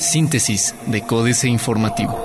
Síntesis de Códice Informativo.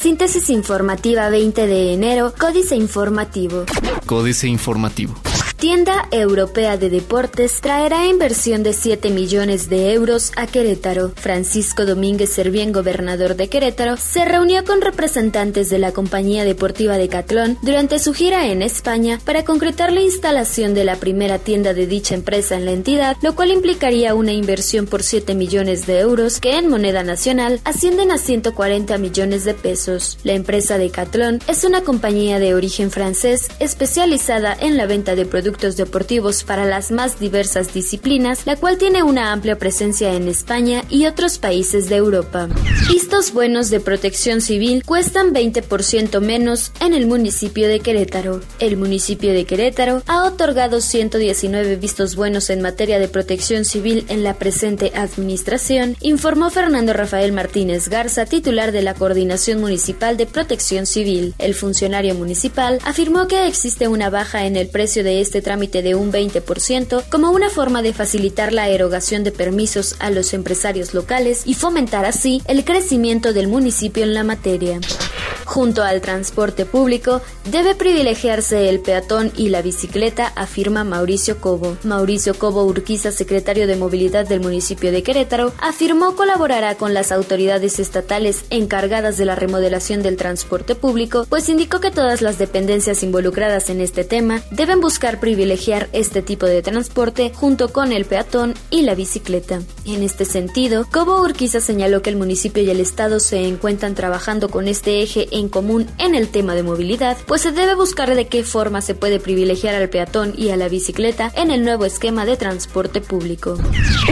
Síntesis informativa 20 de enero, Códice Informativo. Códice Informativo. Tienda Europea de Deportes traerá inversión de 7 millones de euros a Querétaro. Francisco Domínguez Servién, gobernador de Querétaro, se reunió con representantes de la compañía deportiva de Catlón durante su gira en España para concretar la instalación de la primera tienda de dicha empresa en la entidad, lo cual implicaría una inversión por 7 millones de euros que en moneda nacional ascienden a 140 millones de pesos. La empresa de Catlón es una compañía de origen francés especializada en la venta de productos deportivos para las más diversas disciplinas, la cual tiene una amplia presencia en España y otros países de Europa. Vistos buenos de protección civil cuestan 20% menos en el municipio de Querétaro. El municipio de Querétaro ha otorgado 119 vistos buenos en materia de protección civil en la presente administración, informó Fernando Rafael Martínez Garza, titular de la Coordinación Municipal de Protección Civil. El funcionario municipal afirmó que existe una baja en el precio de este trámite de un 20% como una forma de facilitar la erogación de permisos a los empresarios locales y fomentar así el crecimiento del municipio en la materia. Junto al transporte público, debe privilegiarse el peatón y la bicicleta, afirma Mauricio Cobo. Mauricio Cobo Urquiza, secretario de Movilidad del municipio de Querétaro, afirmó colaborará con las autoridades estatales encargadas de la remodelación del transporte público, pues indicó que todas las dependencias involucradas en este tema deben buscar privilegiar este tipo de transporte junto con el peatón y la bicicleta. En este sentido, Cobo Urquiza señaló que el municipio y el Estado se encuentran trabajando con este eje en común en el tema de movilidad, pues se debe buscar de qué forma se puede privilegiar al peatón y a la bicicleta en el nuevo esquema de transporte público.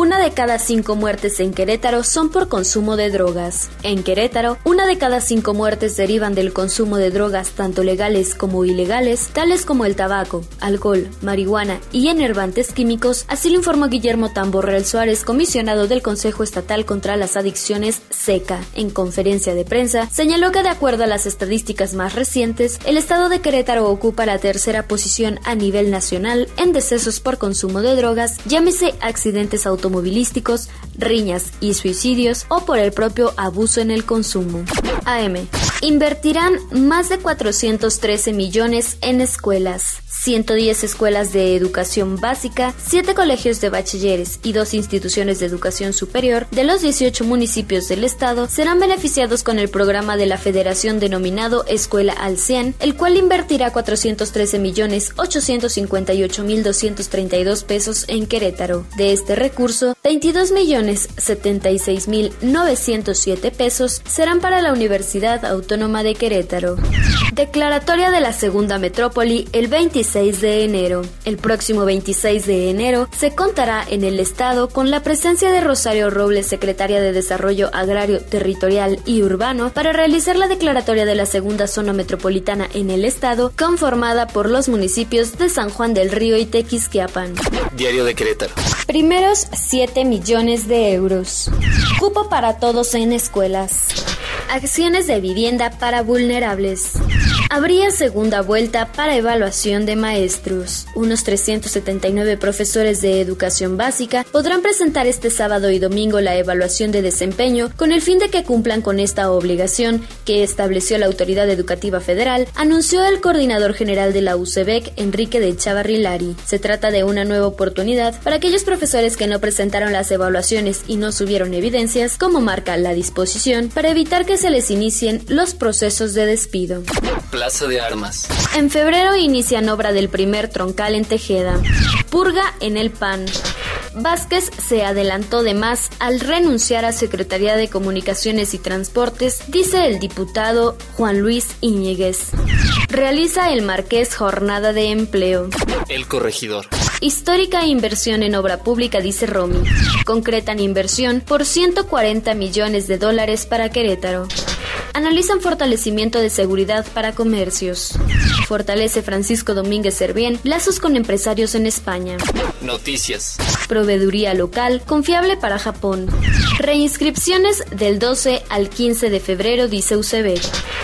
Una de cada cinco muertes en Querétaro son por consumo de drogas. En Querétaro, una de cada cinco muertes derivan del consumo de drogas tanto legales como ilegales, tales como el tabaco, alcohol, marihuana y enervantes químicos, así lo informó Guillermo Tamborrell Suárez, comisionado del Consejo Estatal contra las Adicciones SECA. En conferencia de prensa, señaló que de acuerdo a las estadísticas más recientes, el estado de Querétaro ocupa la tercera posición a nivel nacional en decesos por consumo de drogas, llámese accidentes automovilísticos, riñas y suicidios o por el propio abuso en el consumo. AM. Invertirán más de 413 millones en escuelas. 110 escuelas de educación básica, 7 colegios de bachilleres y 2 instituciones de educación superior de los 18 municipios del estado serán beneficiados con el programa de la Federación denominado Escuela al 100, el cual invertirá 413 millones 858 mil 232 pesos en Querétaro. De este recurso, 22 millones 76 mil 907 pesos serán para la Universidad Autónoma de Querétaro. Declaratoria de la Segunda Metrópoli el 26 de enero. El próximo 26 de enero se contará en el Estado con la presencia de Rosario Robles, secretaria de Desarrollo Agrario, Territorial y Urbano, para realizar la declaratoria de la Segunda Zona Metropolitana en el Estado, conformada por los municipios de San Juan del Río y Tequisquiapan. Diario de Querétaro. Primeros 7 millones de euros. Cupo para todos en escuelas. Acciones de vivienda para vulnerables. Habría segunda vuelta para evaluación de maestros. Unos 379 profesores de educación básica podrán presentar este sábado y domingo la evaluación de desempeño con el fin de que cumplan con esta obligación que estableció la Autoridad Educativa Federal, anunció el coordinador general de la UCEBEC, Enrique de Chavarrilari. Se trata de una nueva oportunidad para aquellos profesores que no presentaron las evaluaciones y no subieron evidencias, como marca la disposición, para evitar que se les inicien los procesos de despido. Plaza de Armas. En febrero inician obra del primer troncal en Tejeda. Purga en el PAN. Vázquez se adelantó de más al renunciar a Secretaría de Comunicaciones y Transportes, dice el diputado Juan Luis Íñiguez. Realiza el Marqués jornada de empleo. El corregidor. Histórica inversión en obra pública, dice Romy. Concretan inversión por 140 millones de dólares para Querétaro. Analizan fortalecimiento de seguridad para comercios. Fortalece Francisco Domínguez Servién lazos con empresarios en España. Noticias. Proveeduría local confiable para Japón. Reinscripciones del 12 al 15 de febrero, dice UCB.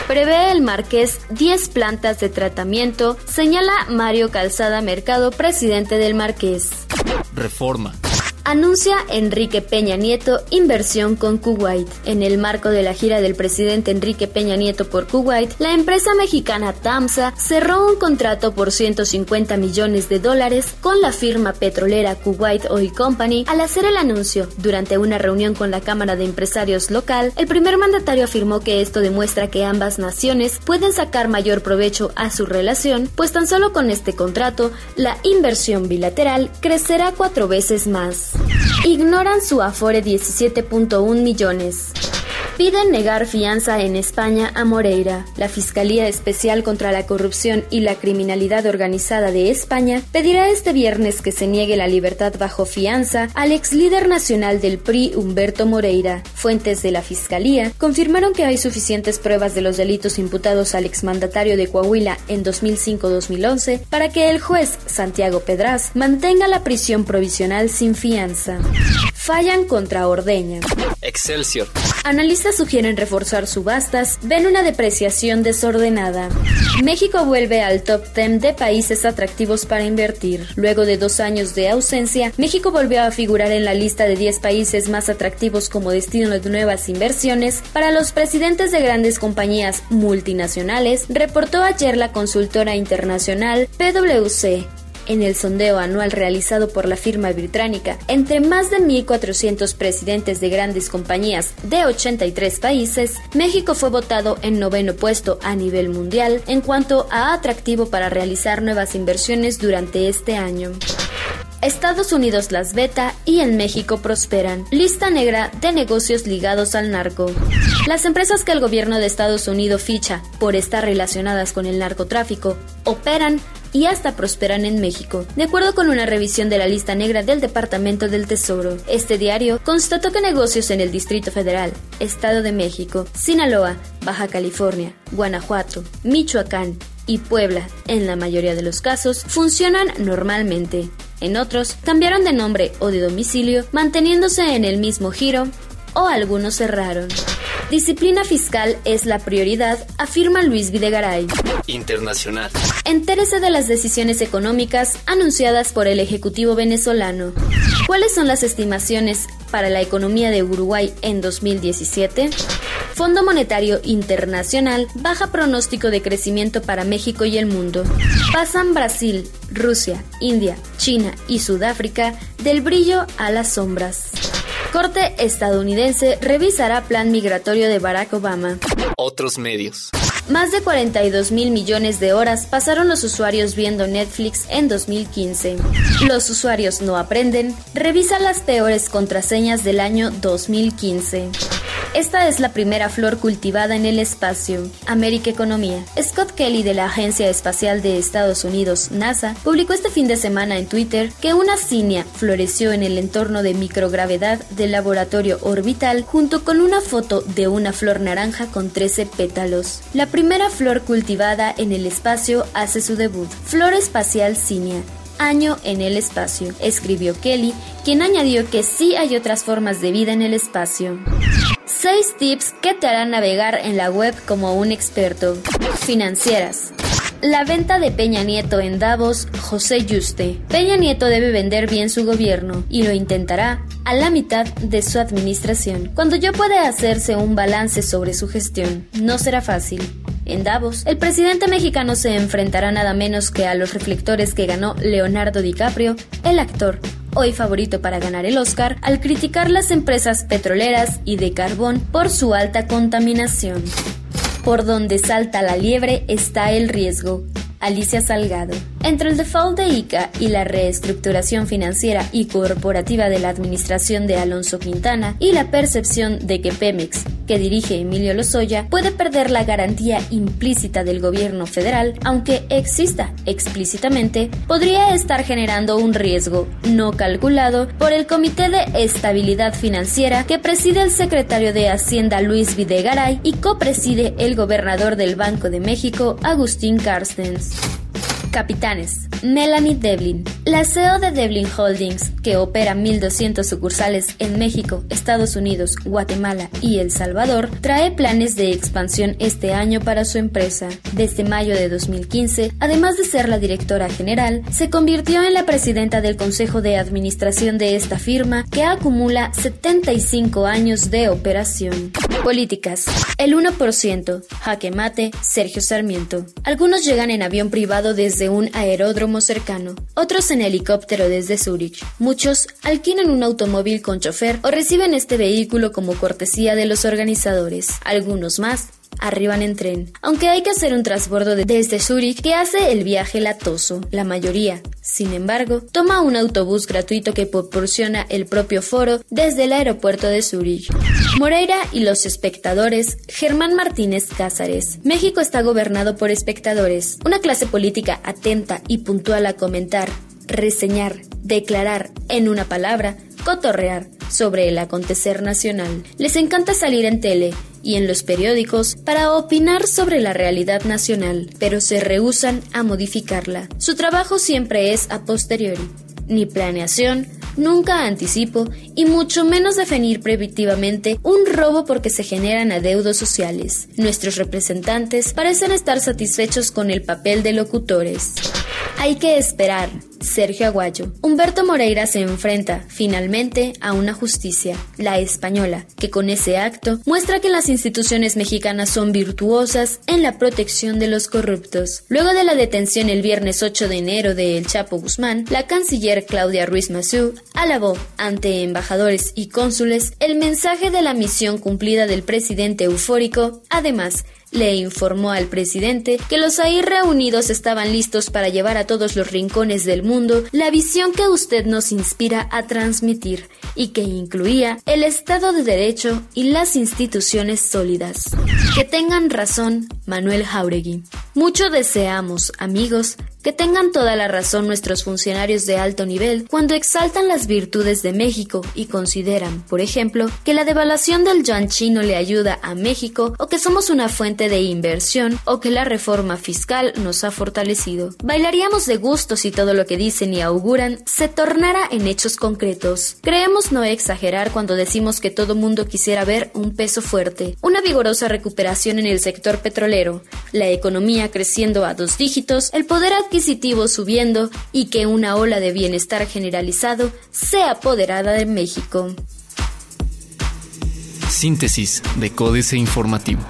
Prevé el Marqués 10 plantas de tratamiento, señala Mario Calzada Mercado, presidente del Marqués. Reforma. Anuncia Enrique Peña Nieto inversión con Kuwait. En el marco de la gira del presidente Enrique Peña Nieto por Kuwait, la empresa mexicana TAMSA cerró un contrato por 150 millones de dólares con la firma petrolera Kuwait Oil Company al hacer el anuncio. Durante una reunión con la Cámara de Empresarios local, el primer mandatario afirmó que esto demuestra que ambas naciones pueden sacar mayor provecho a su relación, pues tan solo con este contrato, la inversión bilateral crecerá cuatro veces más. Ignoran su afore 17.1 millones. Piden negar fianza en España a Moreira. La Fiscalía Especial contra la Corrupción y la Criminalidad Organizada de España pedirá este viernes que se niegue la libertad bajo fianza al ex líder nacional del PRI, Humberto Moreira. Fuentes de la Fiscalía confirmaron que hay suficientes pruebas de los delitos imputados al exmandatario de Coahuila en 2005-2011 para que el juez Santiago Pedraz mantenga la prisión provisional sin fianza. Fallan contra Ordeña. Excelsior. Analistas sugieren reforzar subastas, ven una depreciación desordenada. México vuelve al top 10 de países atractivos para invertir. Luego de dos años de ausencia, México volvió a figurar en la lista de 10 países más atractivos como destino de nuevas inversiones para los presidentes de grandes compañías multinacionales, reportó ayer la consultora internacional PwC en el sondeo anual realizado por la firma británica entre más de 1.400 presidentes de grandes compañías de 83 países, México fue votado en noveno puesto a nivel mundial en cuanto a atractivo para realizar nuevas inversiones durante este año. Estados Unidos las veta y en México prosperan. Lista negra de negocios ligados al narco. Las empresas que el gobierno de Estados Unidos ficha por estar relacionadas con el narcotráfico operan y hasta prosperan en México. De acuerdo con una revisión de la lista negra del Departamento del Tesoro, este diario constató que negocios en el Distrito Federal, Estado de México, Sinaloa, Baja California, Guanajuato, Michoacán y Puebla, en la mayoría de los casos, funcionan normalmente. En otros, cambiaron de nombre o de domicilio, manteniéndose en el mismo giro, o algunos cerraron. Disciplina fiscal es la prioridad, afirma Luis Videgaray. Internacional. Entérese de las decisiones económicas anunciadas por el Ejecutivo venezolano. ¿Cuáles son las estimaciones para la economía de Uruguay en 2017? Fondo Monetario Internacional baja pronóstico de crecimiento para México y el mundo. Pasan Brasil, Rusia, India, China y Sudáfrica del brillo a las sombras. Corte estadounidense revisará plan migratorio de Barack Obama. Otros medios. Más de 42 mil millones de horas pasaron los usuarios viendo Netflix en 2015. Los usuarios no aprenden. Revisa las peores contraseñas del año 2015. Esta es la primera flor cultivada en el espacio. América Economía. Scott Kelly de la Agencia Espacial de Estados Unidos, NASA, publicó este fin de semana en Twitter que una cinia floreció en el entorno de microgravedad del laboratorio orbital junto con una foto de una flor naranja con 13 pétalos. La primera flor cultivada en el espacio hace su debut. Flor espacial cinia año en el espacio, escribió Kelly, quien añadió que sí hay otras formas de vida en el espacio. 6 tips que te harán navegar en la web como un experto. Financieras. La venta de Peña Nieto en Davos, José Yuste. Peña Nieto debe vender bien su gobierno y lo intentará a la mitad de su administración, cuando ya puede hacerse un balance sobre su gestión. No será fácil. En Davos, el presidente mexicano se enfrentará nada menos que a los reflectores que ganó Leonardo DiCaprio, el actor, hoy favorito para ganar el Oscar, al criticar las empresas petroleras y de carbón por su alta contaminación. Por donde salta la liebre está el riesgo. Alicia Salgado. Entre el default de ICA y la reestructuración financiera y corporativa de la administración de Alonso Quintana y la percepción de que Pemex, que dirige Emilio Lozoya, puede perder la garantía implícita del gobierno federal, aunque exista explícitamente, podría estar generando un riesgo no calculado por el Comité de Estabilidad Financiera que preside el secretario de Hacienda Luis Videgaray y copreside el gobernador del Banco de México Agustín Carstens. Capitanes. Melanie Devlin. La CEO de Devlin Holdings, que opera 1.200 sucursales en México, Estados Unidos, Guatemala y El Salvador, trae planes de expansión este año para su empresa. Desde mayo de 2015, además de ser la directora general, se convirtió en la presidenta del Consejo de Administración de esta firma, que acumula 75 años de operación. Políticas. El 1%. Jaque mate. Sergio Sarmiento. Algunos llegan en avión privado desde un aeródromo cercano, otros en helicóptero desde Zúrich. Muchos alquilan un automóvil con chofer o reciben este vehículo como cortesía de los organizadores. Algunos más arriban en tren, aunque hay que hacer un transbordo desde Zúrich que hace el viaje latoso. La mayoría, sin embargo, toma un autobús gratuito que proporciona el propio foro desde el aeropuerto de Zúrich. Moreira y los espectadores, Germán Martínez Cázares. México está gobernado por espectadores, una clase política atenta y puntual a comentar, reseñar, declarar, en una palabra, cotorrear sobre el acontecer nacional. Les encanta salir en tele y en los periódicos para opinar sobre la realidad nacional, pero se rehúsan a modificarla. Su trabajo siempre es a posteriori, ni planeación, nunca anticipo y mucho menos definir preventivamente un robo porque se generan adeudos sociales. Nuestros representantes parecen estar satisfechos con el papel de locutores. Hay que esperar. Sergio Aguayo. Humberto Moreira se enfrenta, finalmente, a una justicia, la española, que con ese acto muestra que las instituciones mexicanas son virtuosas en la protección de los corruptos. Luego de la detención el viernes 8 de enero de El Chapo Guzmán, la canciller Claudia Ruiz Massieu alabó, ante embajadores y cónsules, el mensaje de la misión cumplida del presidente eufórico. Además, le informó al presidente que los ahí reunidos estaban listos para llevar a todos los rincones del mundo la visión que usted nos inspira a transmitir y que incluía el Estado de Derecho y las instituciones sólidas. Que tengan razón, Manuel Jauregui. Mucho deseamos, amigos, que tengan toda la razón nuestros funcionarios de alto nivel cuando exaltan las virtudes de México y consideran, por ejemplo, que la devaluación del yuan chino le ayuda a México o que somos una fuente de inversión o que la reforma fiscal nos ha fortalecido. Bailaríamos de gusto si todo lo que dicen y auguran se tornara en hechos concretos. Creemos no exagerar cuando decimos que todo mundo quisiera ver un peso fuerte, una vigorosa recuperación en el sector petrolero, la economía creciendo a dos dígitos, el poder adquisitivo subiendo y que una ola de bienestar generalizado sea apoderada de México. Síntesis de Códice Informativo.